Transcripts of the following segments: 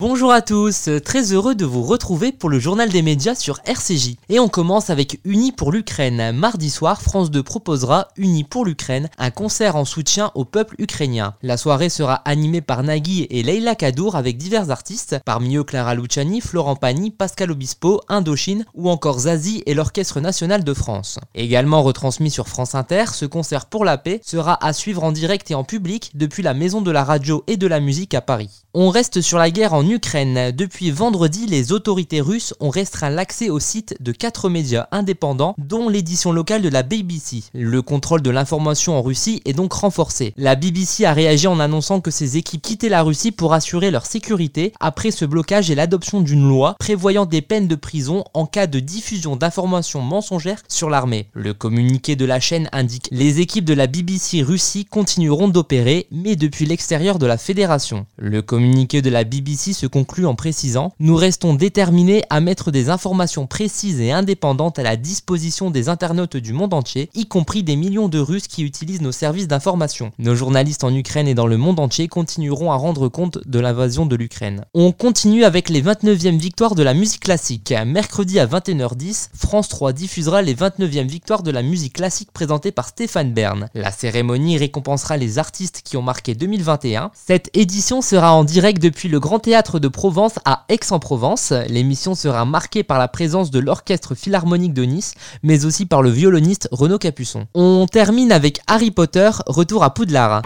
Bonjour à tous, très heureux de vous retrouver pour le journal des médias sur RCJ. Et on commence avec Unis pour l'Ukraine. Mardi soir, France 2 proposera Unis pour l'Ukraine, un concert en soutien au peuple ukrainien. La soirée sera animée par Nagui et Leila Kadour avec divers artistes, parmi eux Clara Luciani, Florent Pagny, Pascal Obispo, Indochine ou encore Zazie et l'Orchestre National de France. Également retransmis sur France Inter, ce concert pour la paix sera à suivre en direct et en public depuis la Maison de la Radio et de la Musique à Paris. On reste sur la guerre en Ukraine. Depuis vendredi, les autorités russes ont restreint l'accès au site de quatre médias indépendants, dont l'édition locale de la BBC. Le contrôle de l'information en Russie est donc renforcé. La BBC a réagi en annonçant que ses équipes quittaient la Russie pour assurer leur sécurité après ce blocage et l'adoption d'une loi prévoyant des peines de prison en cas de diffusion d'informations mensongères sur l'armée. Le communiqué de la chaîne indique les équipes de la BBC Russie continueront d'opérer, mais depuis l'extérieur de la fédération. Le communiqué de la BBC se conclut en précisant Nous restons déterminés à mettre des informations précises et indépendantes à la disposition des internautes du monde entier, y compris des millions de Russes qui utilisent nos services d'information. Nos journalistes en Ukraine et dans le monde entier continueront à rendre compte de l'invasion de l'Ukraine. On continue avec les 29e victoires de la musique classique. Mercredi à 21h10, France 3 diffusera les 29e victoires de la musique classique présentées par Stéphane Bern. La cérémonie récompensera les artistes qui ont marqué 2021. Cette édition sera en direct depuis le Grand Théâtre de Provence à Aix-en-Provence. L'émission sera marquée par la présence de l'Orchestre Philharmonique de Nice, mais aussi par le violoniste Renaud Capuçon. On termine avec Harry Potter, retour à Poudlard.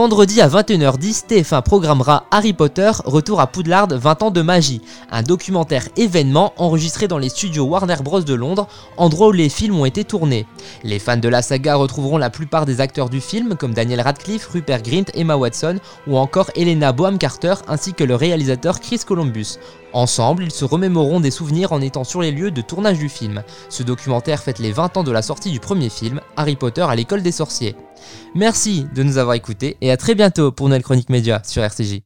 Vendredi à 21h10, TF1 programmera Harry Potter Retour à Poudlard 20 ans de magie, un documentaire événement enregistré dans les studios Warner Bros de Londres, endroit où les films ont été tournés. Les fans de la saga retrouveront la plupart des acteurs du film comme Daniel Radcliffe, Rupert Grint, Emma Watson ou encore Helena Boham Carter ainsi que le réalisateur Chris Columbus. Ensemble, ils se remémoreront des souvenirs en étant sur les lieux de tournage du film. Ce documentaire fête les 20 ans de la sortie du premier film, Harry Potter à l'école des sorciers. Merci de nous avoir écoutés et à très bientôt pour nouvelle chronique média sur RCJ.